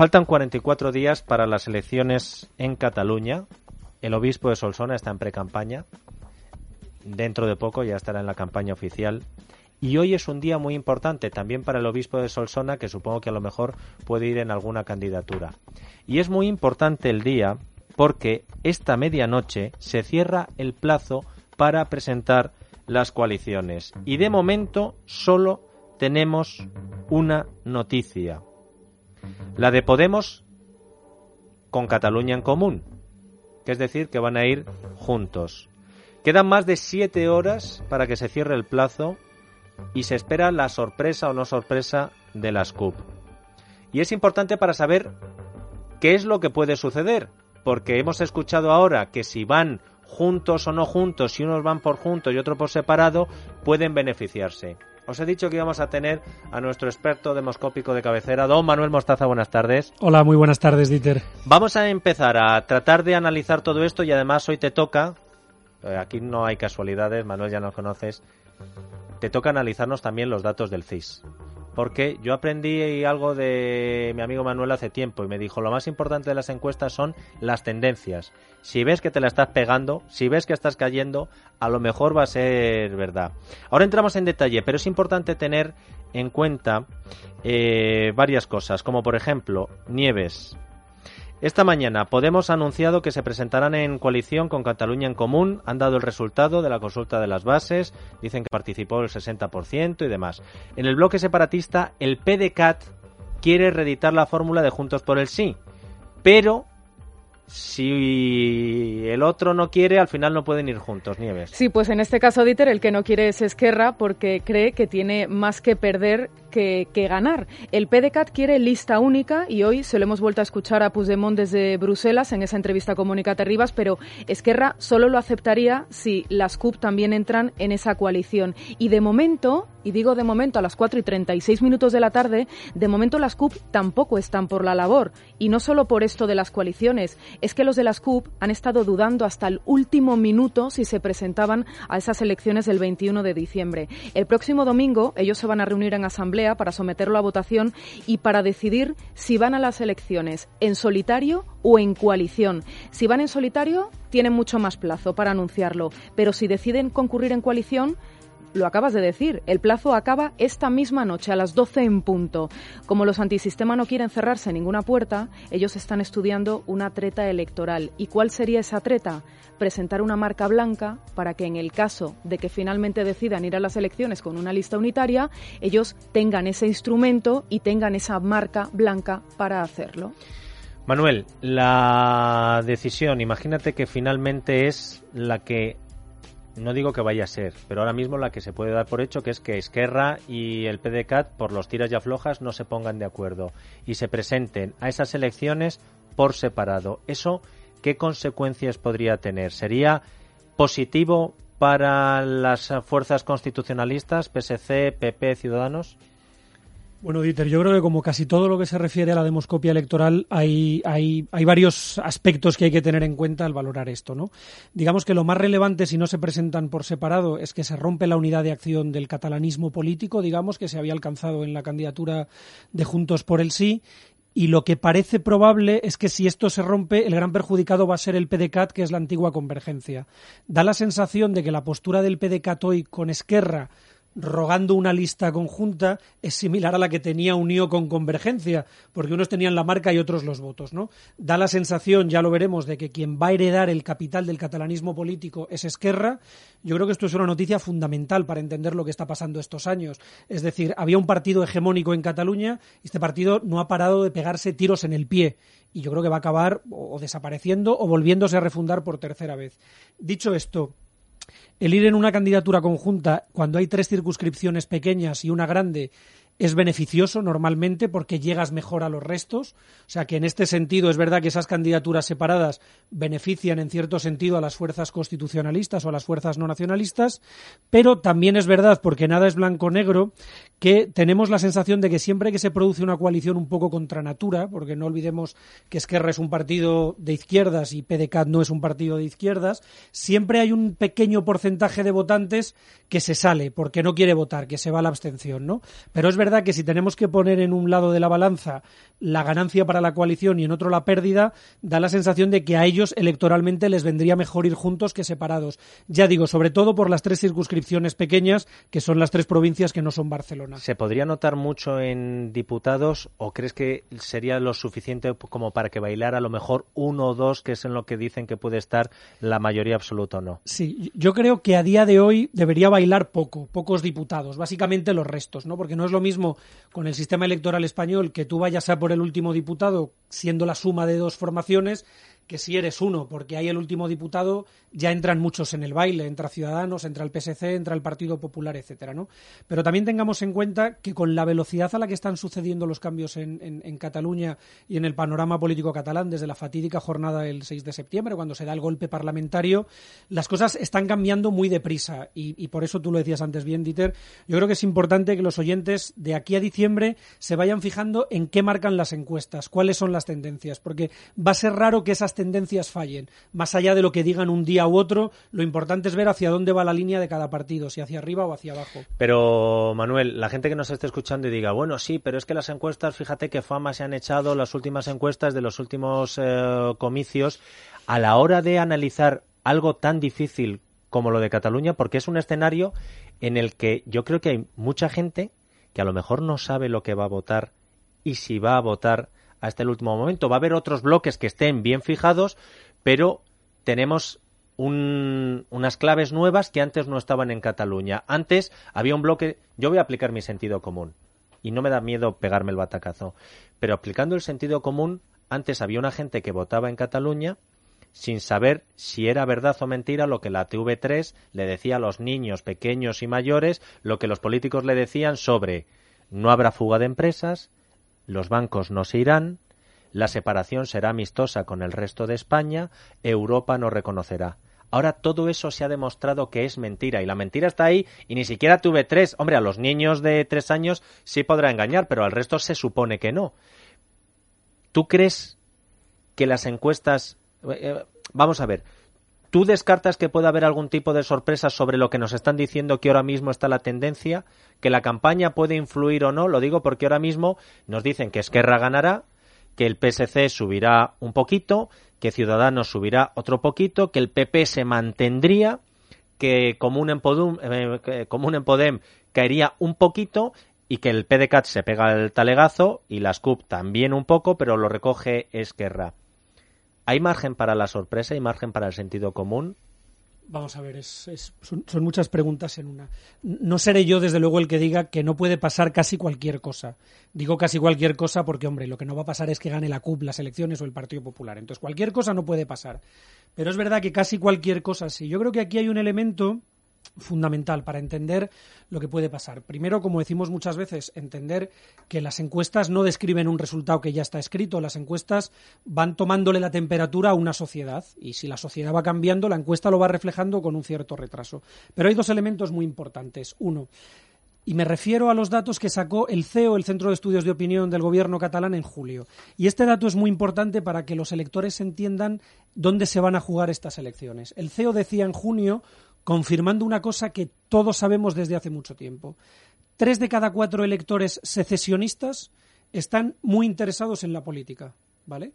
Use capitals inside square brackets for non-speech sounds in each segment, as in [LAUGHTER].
Faltan 44 días para las elecciones en Cataluña. El obispo de Solsona está en pre-campaña. Dentro de poco ya estará en la campaña oficial. Y hoy es un día muy importante también para el obispo de Solsona, que supongo que a lo mejor puede ir en alguna candidatura. Y es muy importante el día porque esta medianoche se cierra el plazo para presentar las coaliciones. Y de momento solo tenemos una noticia. La de Podemos con Cataluña en común. Que es decir, que van a ir juntos. Quedan más de siete horas para que se cierre el plazo y se espera la sorpresa o no sorpresa de las CUP. Y es importante para saber qué es lo que puede suceder, porque hemos escuchado ahora que si van juntos o no juntos, si unos van por juntos y otros por separado, pueden beneficiarse. Os he dicho que íbamos a tener a nuestro experto demoscópico de cabecera, don Manuel Mostaza. Buenas tardes. Hola, muy buenas tardes, Dieter. Vamos a empezar a tratar de analizar todo esto y además hoy te toca, eh, aquí no hay casualidades, Manuel ya nos conoces, te toca analizarnos también los datos del CIS. Porque yo aprendí algo de mi amigo Manuel hace tiempo y me dijo, lo más importante de las encuestas son las tendencias. Si ves que te la estás pegando, si ves que estás cayendo, a lo mejor va a ser verdad. Ahora entramos en detalle, pero es importante tener en cuenta eh, varias cosas, como por ejemplo, Nieves, esta mañana Podemos ha anunciado que se presentarán en coalición con Cataluña en Común. Han dado el resultado de la consulta de las bases. Dicen que participó el 60% y demás. En el bloque separatista, el PDCAT quiere reeditar la fórmula de Juntos por el Sí. Pero si el otro no quiere, al final no pueden ir juntos, Nieves. Sí, pues en este caso, Dieter, el que no quiere es Esquerra porque cree que tiene más que perder que, ganar. El PDCAT quiere lista única y hoy se lo hemos vuelto a escuchar a Puigdemont desde Bruselas en esa entrevista con Mónica Terribas, pero Esquerra solo lo aceptaría si las CUP también entran en esa coalición. Y de momento, y digo de momento a las 4 y 36 minutos de la tarde, de momento las CUP tampoco están por la labor. Y no solo por esto de las coaliciones, es que los de las CUP han estado dudando hasta el último minuto si se presentaban a esas elecciones del 21 de diciembre. El próximo domingo ellos se van a reunir en asamblea para someterlo a votación y para decidir si van a las elecciones en solitario o en coalición. Si van en solitario, tienen mucho más plazo para anunciarlo, pero si deciden concurrir en coalición, lo acabas de decir, el plazo acaba esta misma noche a las 12 en punto. Como los antisistema no quieren cerrarse ninguna puerta, ellos están estudiando una treta electoral. ¿Y cuál sería esa treta? Presentar una marca blanca para que en el caso de que finalmente decidan ir a las elecciones con una lista unitaria, ellos tengan ese instrumento y tengan esa marca blanca para hacerlo. Manuel, la decisión, imagínate que finalmente es la que no digo que vaya a ser, pero ahora mismo la que se puede dar por hecho que es que Esquerra y el PDCAT por los tiras y aflojas no se pongan de acuerdo y se presenten a esas elecciones por separado. ¿Eso qué consecuencias podría tener? ¿Sería positivo para las fuerzas constitucionalistas, PSC, PP, Ciudadanos? Bueno, Dieter, yo creo que como casi todo lo que se refiere a la demoscopia electoral, hay, hay, hay, varios aspectos que hay que tener en cuenta al valorar esto, ¿no? Digamos que lo más relevante, si no se presentan por separado, es que se rompe la unidad de acción del catalanismo político, digamos, que se había alcanzado en la candidatura de Juntos por el Sí, y lo que parece probable es que si esto se rompe, el gran perjudicado va a ser el PDCAT, que es la antigua convergencia. Da la sensación de que la postura del PDCAT hoy con Esquerra rogando una lista conjunta es similar a la que tenía Unió con Convergencia, porque unos tenían la marca y otros los votos, ¿no? Da la sensación, ya lo veremos, de que quien va a heredar el capital del catalanismo político es Esquerra. Yo creo que esto es una noticia fundamental para entender lo que está pasando estos años. Es decir, había un partido hegemónico en Cataluña y este partido no ha parado de pegarse tiros en el pie y yo creo que va a acabar o desapareciendo o volviéndose a refundar por tercera vez. Dicho esto, el ir en una candidatura conjunta cuando hay tres circunscripciones pequeñas y una grande es beneficioso normalmente porque llegas mejor a los restos. O sea que en este sentido es verdad que esas candidaturas separadas benefician en cierto sentido a las fuerzas constitucionalistas o a las fuerzas no nacionalistas, pero también es verdad, porque nada es blanco-negro, que tenemos la sensación de que siempre que se produce una coalición un poco contra natura, porque no olvidemos que Esquerra es un partido de izquierdas y PDCAT no es un partido de izquierdas, siempre hay un pequeño porcentaje de votantes que se sale porque no quiere votar, que se va a la abstención, ¿no? Pero es verdad verdad que si tenemos que poner en un lado de la balanza la ganancia para la coalición y en otro la pérdida, da la sensación de que a ellos electoralmente les vendría mejor ir juntos que separados. Ya digo, sobre todo por las tres circunscripciones pequeñas, que son las tres provincias que no son Barcelona. ¿Se podría notar mucho en diputados o crees que sería lo suficiente como para que bailara a lo mejor uno o dos, que es en lo que dicen que puede estar la mayoría absoluta o no? Sí, yo creo que a día de hoy debería bailar poco, pocos diputados, básicamente los restos, ¿no? Porque no es lo mismo con el sistema electoral español que tú vayas a por el último diputado siendo la suma de dos formaciones que si eres uno, porque hay el último diputado, ya entran muchos en el baile, entra Ciudadanos, entra el PSC, entra el Partido Popular, etcétera, ¿no? Pero también tengamos en cuenta que con la velocidad a la que están sucediendo los cambios en, en, Cataluña y en el panorama político catalán, desde la fatídica jornada del 6 de septiembre, cuando se da el golpe parlamentario, las cosas están cambiando muy deprisa. Y, y por eso tú lo decías antes bien, Dieter, yo creo que es importante que los oyentes de aquí a diciembre se vayan fijando en qué marcan las encuestas, cuáles son las tendencias, porque va a ser raro que esas tendencias fallen. Más allá de lo que digan un día u otro, lo importante es ver hacia dónde va la línea de cada partido, si hacia arriba o hacia abajo. Pero, Manuel, la gente que nos esté escuchando y diga, bueno, sí, pero es que las encuestas, fíjate que fama se han echado las últimas encuestas de los últimos eh, comicios, a la hora de analizar algo tan difícil como lo de Cataluña, porque es un escenario en el que yo creo que hay mucha gente que a lo mejor no sabe lo que va a votar y si va a votar hasta el último momento. Va a haber otros bloques que estén bien fijados, pero tenemos unas claves nuevas que antes no estaban en Cataluña. Antes había un bloque, yo voy a aplicar mi sentido común y no me da miedo pegarme el batacazo, pero aplicando el sentido común, antes había una gente que votaba en Cataluña sin saber si era verdad o mentira lo que la TV3 le decía a los niños pequeños y mayores, lo que los políticos le decían sobre no habrá fuga de empresas, los bancos no se irán, la separación será amistosa con el resto de España, Europa no reconocerá. Ahora todo eso se ha demostrado que es mentira y la mentira está ahí y ni siquiera tuve tres. Hombre, a los niños de tres años sí podrá engañar, pero al resto se supone que no. ¿Tú crees que las encuestas... Eh, eh, vamos a ver, ¿Tú descartas que pueda haber algún tipo de sorpresa sobre lo que nos están diciendo que ahora mismo está la tendencia? ¿Que la campaña puede influir o no? Lo digo porque ahora mismo nos dicen que Esquerra ganará, que el PSC subirá un poquito, que Ciudadanos subirá otro poquito, que el PP se mantendría, que Común en Podem, eh, Podem caería un poquito y que el PDCAT se pega el talegazo y las CUP también un poco, pero lo recoge Esquerra. ¿Hay margen para la sorpresa y margen para el sentido común? Vamos a ver, es, son, muchas preguntas en una. No seré yo, desde luego, el que diga que no puede pasar casi cualquier cosa. Digo casi cualquier cosa porque, hombre, lo que no va a pasar es que gane la CUP, las elecciones o el Partido Popular. Entonces, cualquier cosa no puede pasar. Pero es verdad que casi cualquier cosa sí. Yo creo que aquí hay un elemento fundamental para entender lo que puede pasar. Primero, como decimos muchas veces, entender que las encuestas no describen un resultado que ya está escrito, las encuestas van tomándole la temperatura a una sociedad y si la sociedad va cambiando, la encuesta lo va reflejando con un cierto retraso. Pero hay dos elementos muy importantes. Uno, y me refiero a los datos que sacó el CEO, el Centro de Estudios de Opinión del Gobierno catalán, en julio. Y este dato es muy importante para que los electores entiendan dónde se van a jugar estas elecciones. El CEO decía en junio confirmando una cosa que todos sabemos desde hace mucho tiempo. Tres de cada cuatro electores secesionistas están muy interesados en la política, ¿vale?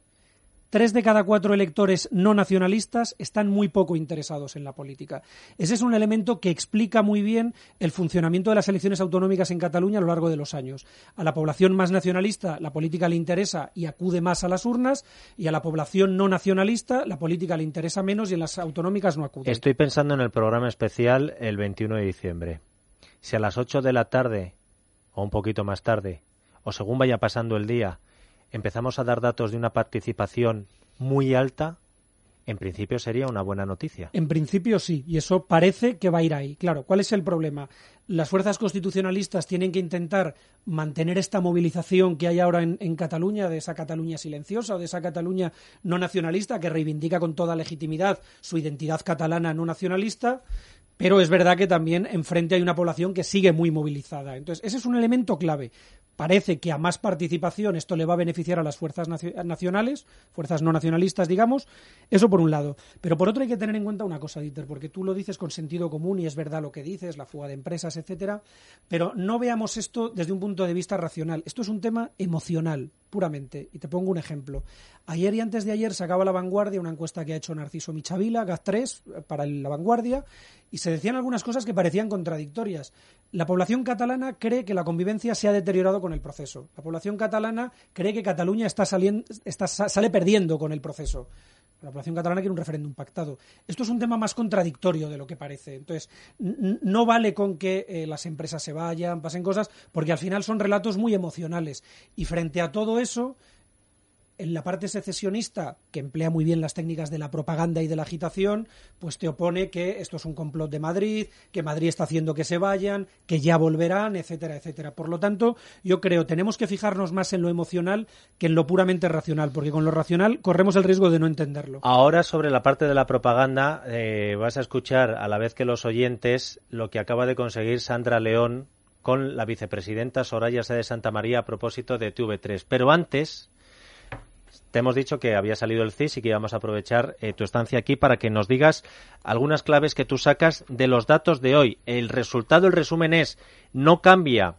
Tres de cada cuatro electores no nacionalistas están muy poco interesados en la política. Ese es un elemento que explica muy bien el funcionamiento de las elecciones autonómicas en Cataluña a lo largo de los años. A la población más nacionalista la política le interesa y acude más a las urnas, y a la población no nacionalista la política le interesa menos y en las autonómicas no acude. Estoy pensando en el programa especial el 21 de diciembre. Si a las 8 de la tarde, o un poquito más tarde, o según vaya pasando el día, empezamos a dar datos de una participación muy alta, en principio sería una buena noticia. En principio sí, y eso parece que va a ir ahí. Claro, ¿cuál es el problema? Las fuerzas constitucionalistas tienen que intentar mantener esta movilización que hay ahora en, Cataluña, de esa Cataluña silenciosa o de esa Cataluña no nacionalista que reivindica con toda legitimidad su identidad catalana no nacionalista, pero es verdad que también enfrente hay una población que sigue muy movilizada. Entonces, ese es un elemento clave. Parece que a más participación esto le va a beneficiar a las fuerzas nacionales, fuerzas no nacionalistas, digamos. Eso por un lado. Pero por otro hay que tener en cuenta una cosa, Dieter, porque tú lo dices con sentido común y es verdad lo que dices, la fuga de empresas, etcétera. Pero no veamos esto desde un punto de vista racional. Esto es un tema emocional, puramente. Y te pongo un ejemplo. Ayer y antes de ayer sacaba La Vanguardia una encuesta que ha hecho Narciso Michavila, GAZ3, para La Vanguardia, y se decían algunas cosas que parecían contradictorias. La población catalana cree que la convivencia se ha deteriorado con el proceso. La población catalana cree que Cataluña está saliendo, está, sale perdiendo con el proceso. La población catalana quiere un referéndum pactado. Esto es un tema más contradictorio de lo que parece. Entonces, no vale con que eh, las empresas se vayan, pasen cosas, porque al final son relatos muy emocionales. Y frente a todo eso, en la parte secesionista, que emplea muy bien las técnicas de la propaganda y de la agitación, pues te opone que esto es un complot de Madrid, que Madrid está haciendo que se vayan, que ya volverán, etcétera, etcétera. Por lo tanto, yo creo tenemos que fijarnos más en lo emocional que en lo puramente racional, porque con lo racional corremos el riesgo de no entenderlo. Ahora sobre la parte de la propaganda eh, vas a escuchar a la vez que los oyentes lo que acaba de conseguir Sandra León con la vicepresidenta Soraya de Santa María a propósito de TV3. Pero antes te hemos dicho que había salido el CIS y que íbamos a aprovechar eh, tu estancia aquí para que nos digas algunas claves que tú sacas de los datos de hoy. El resultado, el resumen es, no cambia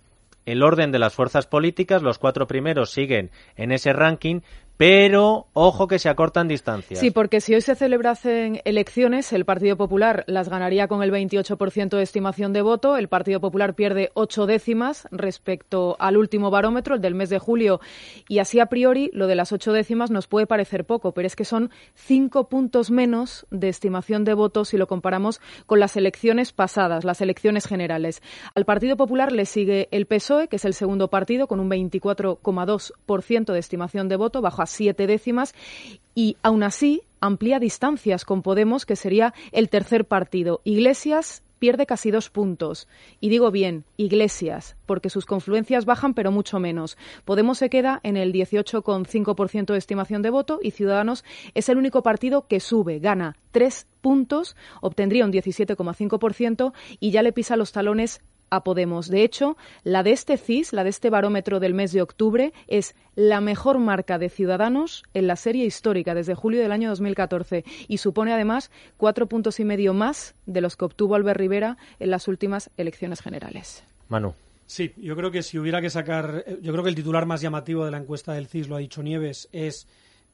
el orden de las fuerzas políticas, los cuatro primeros siguen en ese ranking, pero ojo que se acortan distancias. Sí, porque si hoy se celebrasen elecciones, el Partido Popular las ganaría con el 28% de estimación de voto. El Partido Popular pierde ocho décimas respecto al último barómetro, el del mes de julio. Y así a priori, lo de las ocho décimas nos puede parecer poco, pero es que son cinco puntos menos de estimación de voto si lo comparamos con las elecciones pasadas, las elecciones generales. Al Partido Popular le sigue el PSOE, que es el segundo partido, con un 24,2% de estimación de voto, bajo siete décimas y aún así amplía distancias con Podemos, que sería el tercer partido. Iglesias pierde casi dos puntos. Y digo bien, Iglesias, porque sus confluencias bajan, pero mucho menos. Podemos se queda en el 18,5% de estimación de voto y Ciudadanos es el único partido que sube, gana tres puntos, obtendría un 17,5% y ya le pisa los talones a Podemos. De hecho, la de este CIS, la de este barómetro del mes de octubre, es la mejor marca de Ciudadanos en la serie histórica desde julio del año 2014 y supone además cuatro puntos y medio más de los que obtuvo Albert Rivera en las últimas elecciones generales. Manu. Sí, yo creo que si hubiera que sacar, yo creo que el titular más llamativo de la encuesta del CIS, lo ha dicho Nieves, es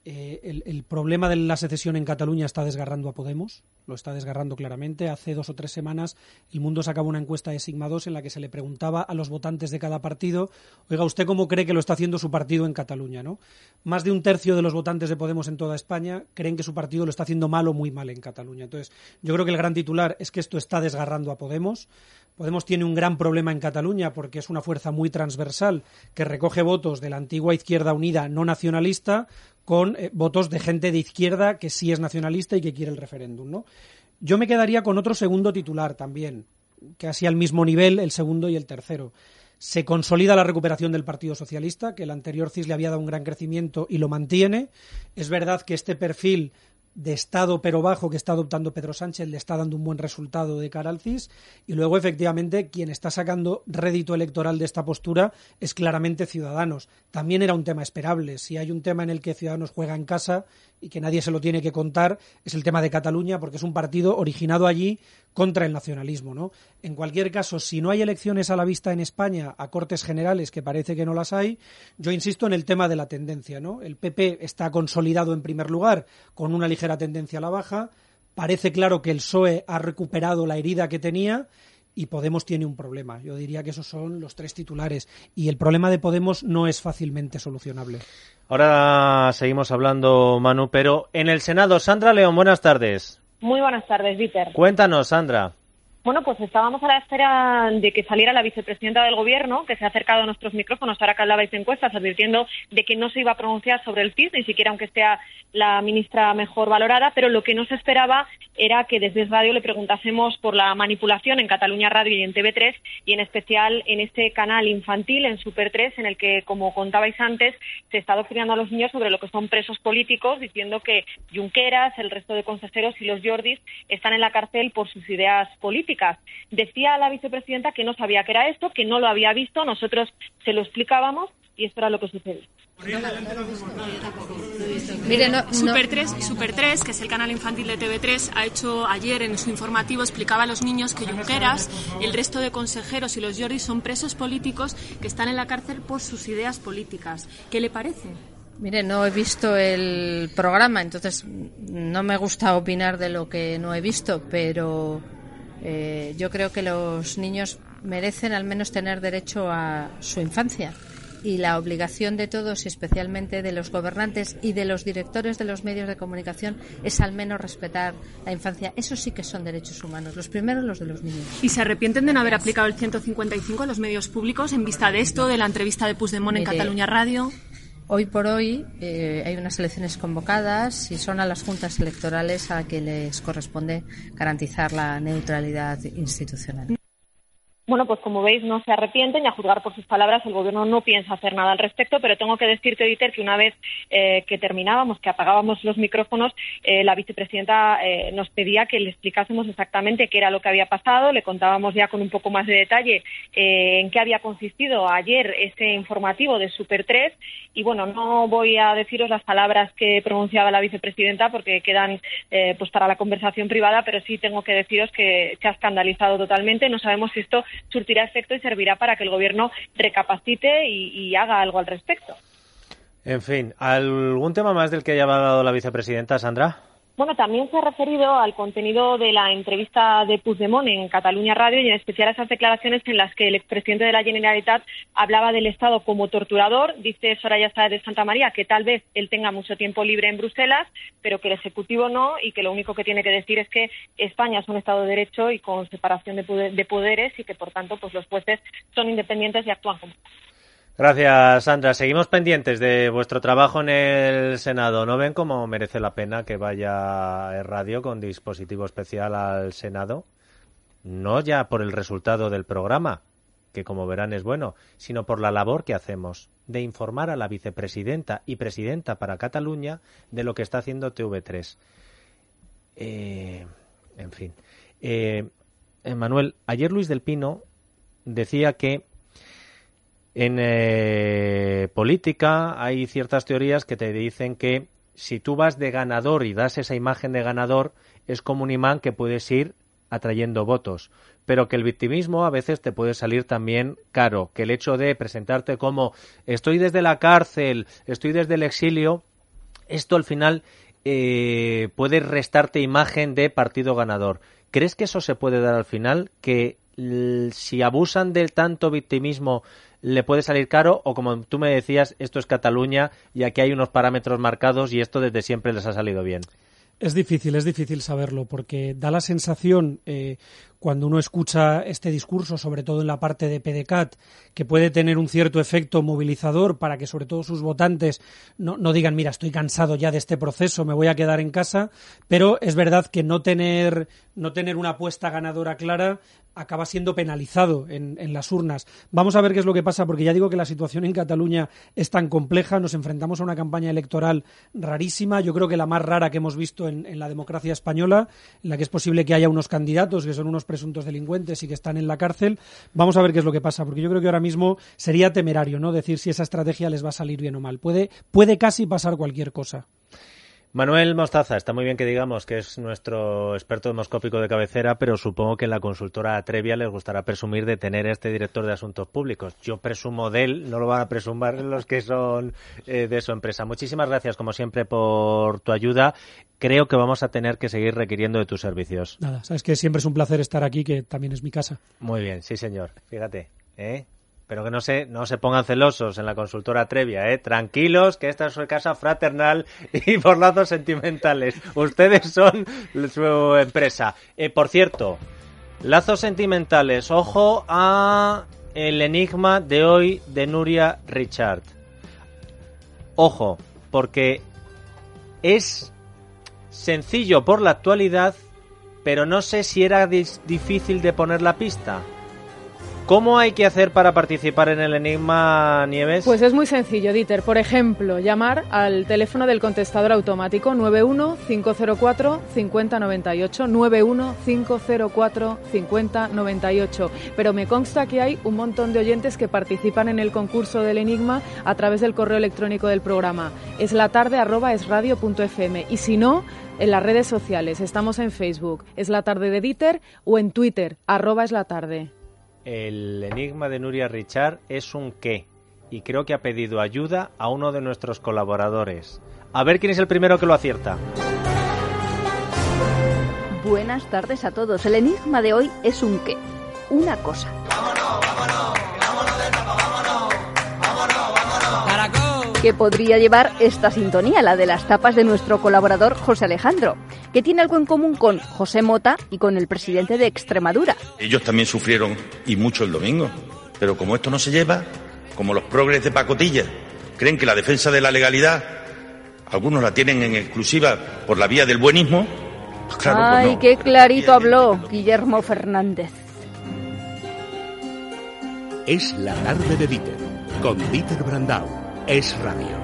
eh, el, problema de la secesión en Cataluña está desgarrando a Podemos, lo está desgarrando claramente. Hace dos o tres semanas el mundo sacaba una encuesta de Sigma 2 en la que se le preguntaba a los votantes de cada partido, oiga, ¿usted cómo cree que lo está haciendo su partido en Cataluña? ¿no? Más de un tercio de los votantes de Podemos en toda España creen que su partido lo está haciendo mal o muy mal en Cataluña. Entonces, yo creo que el gran titular es que esto está desgarrando a Podemos. Podemos tiene un gran problema en Cataluña porque es una fuerza muy transversal que recoge votos de la antigua Izquierda Unida no nacionalista con eh, votos de gente de izquierda que sí es nacionalista y que quiere el referéndum, ¿no? Yo me quedaría con otro segundo titular también, casi al mismo nivel el segundo y el tercero. Se consolida la recuperación del Partido Socialista, que el anterior CIS le había dado un gran crecimiento y lo mantiene. Es verdad que este perfil de Estado pero bajo que está adoptando Pedro Sánchez le está dando un buen resultado de cara al CIS y luego efectivamente quien está sacando rédito electoral de esta postura es claramente Ciudadanos. También era un tema esperable. Si hay un tema en el que Ciudadanos juega en casa y que nadie se lo tiene que contar es el tema de Cataluña porque es un partido originado allí contra el nacionalismo, ¿no? En cualquier caso, si no hay elecciones a la vista en España a Cortes Generales, que parece que no las hay, yo insisto en el tema de la tendencia, ¿no? El PP está consolidado en primer lugar con una ligera tendencia a la baja, parece claro que el PSOE ha recuperado la herida que tenía y Podemos tiene un problema. Yo diría que esos son los tres titulares y el problema de Podemos no es fácilmente solucionable. Ahora seguimos hablando, Manu, pero en el Senado, Sandra León, buenas tardes. Muy buenas tardes, Víctor. Cuéntanos, Sandra. Bueno, pues estábamos a la espera de que saliera la vicepresidenta del Gobierno, que se ha acercado a nuestros micrófonos ahora que hablabais de encuestas, advirtiendo de que no se iba a pronunciar sobre el CIS, ni siquiera aunque sea la ministra mejor valorada, pero lo que no se esperaba era que desde Radio le preguntásemos por la manipulación en Cataluña Radio y en TV3, y en especial en este canal infantil, en Super 3, en el que, como contabais antes, se está adoctrinando a los niños sobre lo que son presos políticos, diciendo que Junqueras, el resto de consejeros y los Jordis están en la cárcel por sus ideas políticas políticas. Decía la vicepresidenta que no sabía que era esto, que no lo había visto, nosotros se lo explicábamos y esto era lo que sucedió. Mire, Super, 3, Super 3, que es el canal infantil de TV3, ha hecho ayer en su informativo, explicaba a los niños que Junqueras, el resto de consejeros y los Jordi son presos políticos que están en la cárcel por sus ideas políticas. ¿Qué le parece? Mire, no he visto el programa, entonces no me gusta opinar de lo que no he visto, pero eh, yo creo que los niños merecen al menos tener derecho a su infancia y la obligación de todos, y especialmente de los gobernantes y de los directores de los medios de comunicación, es al menos respetar la infancia. Eso sí que son derechos humanos, los primeros los de los niños. ¿Y se arrepienten de no haber aplicado el 155 a los medios públicos en vista de esto, de la entrevista de Puigdemont en Cataluña Radio? Hoy por hoy eh, hay unas elecciones convocadas y son a las juntas electorales a que les corresponde garantizar la neutralidad institucional. Bueno, pues como veis, no se arrepienten y a juzgar por sus palabras, el Gobierno no piensa hacer nada al respecto, pero tengo que decirte, Dieter, que una vez eh, que terminábamos, que apagábamos los micrófonos, eh, la vicepresidenta eh, nos pedía que le explicásemos exactamente qué era lo que había pasado, le contábamos ya con un poco más de detalle en qué había consistido ayer ese informativo de Super 3 y bueno, no voy a deciros las palabras que pronunciaba la vicepresidenta porque quedan pues para la conversación privada, pero sí tengo que deciros que se ha escandalizado totalmente. No sabemos si esto surtirá efecto y servirá para que el Gobierno recapacite y, haga algo al respecto. En fin, ¿algún tema más del que haya hablado la vicepresidenta, Sandra? Bueno, también se ha referido al contenido de la entrevista de Puigdemont en Cataluña Radio y en especial a esas declaraciones en las que el expresidente de la Generalitat hablaba del Estado como torturador. Dice Soraya Sáez de Santa María que tal vez él tenga mucho tiempo libre en Bruselas, pero que el Ejecutivo no y que lo único que tiene que decir es que España es un Estado de Derecho y con separación de, poderes y que, por tanto, pues los jueces son independientes y actúan como Gracias, Sandra. Seguimos pendientes de vuestro trabajo en el Senado. ¿No ven cómo merece la pena que vaya el radio con dispositivo especial al Senado? No ya por el resultado del programa, que como verán es bueno, sino por la labor que hacemos de informar a la vicepresidenta y presidenta para Cataluña de lo que está haciendo TV3. Eh, en fin. Eh, Manuel, ayer Luis del Pino decía que en eh, política hay ciertas teorías que te dicen que si tú vas de ganador y das esa imagen de ganador, es como un imán que puedes ir atrayendo votos, pero que el victimismo a veces te puede salir también caro, que el hecho de presentarte como estoy desde la cárcel, estoy desde el exilio, esto al final eh, puede restarte imagen de partido ganador. ¿Crees que eso se puede dar al final? Que si abusan del tanto victimismo le puede salir caro o como tú me decías, esto es Cataluña y aquí hay unos parámetros marcados y esto desde siempre les ha salido bien. Es difícil, es difícil saberlo, porque da la sensación, eh, cuando uno escucha este discurso, sobre todo en la parte de PDCAT, que puede tener un cierto efecto movilizador para que sobre todo sus votantes no, no, digan, mira, estoy cansado ya de este proceso, me voy a quedar en casa, pero es verdad que no tener, no tener una apuesta ganadora clara acaba siendo penalizado en, las urnas. Vamos a ver qué es lo que pasa, porque ya digo que la situación en Cataluña es tan compleja, nos enfrentamos a una campaña electoral rarísima, yo creo que la más rara que hemos visto en, en, la democracia española, en la que es posible que haya unos candidatos que son unos presuntos delincuentes y que están en la cárcel. Vamos a ver qué es lo que pasa, porque yo creo que ahora mismo sería temerario no decir si esa estrategia les va a salir bien o mal. Puede, puede casi pasar cualquier cosa. Manuel Mostaza, está muy bien que digamos que es nuestro experto demoscópico de cabecera, pero supongo que en la consultora Atrevia les gustará presumir de tener este director de asuntos públicos. Yo presumo de él, no lo van a presumir los que son eh, de su empresa. Muchísimas gracias, como siempre, por tu ayuda. Creo que vamos a tener que seguir requiriendo de tus servicios. Nada, sabes que siempre es un placer estar aquí, que también es mi casa. Muy bien, sí, señor. Fíjate, ¿eh? Pero que no se, no se pongan celosos en la consultora Trevia, ¿eh? Tranquilos, que esta es su casa fraternal [LAUGHS] y por lazos sentimentales. Ustedes son su empresa. Eh, por cierto, lazos sentimentales. Ojo a el enigma de hoy de Nuria Richard. Ojo, porque es sencillo por la actualidad, pero no sé si era difícil de poner la pista. ¿Cómo hay que hacer para participar en el Enigma Nieves? Pues es muy sencillo, Dieter. Por ejemplo, llamar al teléfono del contestador automático 91504 5098 91504 5098. Pero me consta que hay un montón de oyentes que participan en el concurso del Enigma a través del correo electrónico del programa. Es la tarde. Y si no, en las redes sociales. Estamos en Facebook, es la tarde de Dieter, o en Twitter, arroba es la tarde. El enigma de Nuria Richard es un qué y creo que ha pedido ayuda a uno de nuestros colaboradores. A ver quién es el primero que lo acierta. Buenas tardes a todos. El enigma de hoy es un qué, una cosa. que podría llevar esta sintonía, la de las tapas de nuestro colaborador José Alejandro, que tiene algo en común con José Mota y con el presidente de Extremadura. Ellos también sufrieron y mucho el domingo, pero como esto no se lleva, como los progres de pacotilla creen que la defensa de la legalidad algunos la tienen en exclusiva por la vía del buenismo, pues claro, pues Ay, no. qué clarito habló Guillermo Fernández. Es la tarde de Dieter, con Dieter Brandau. Es radio.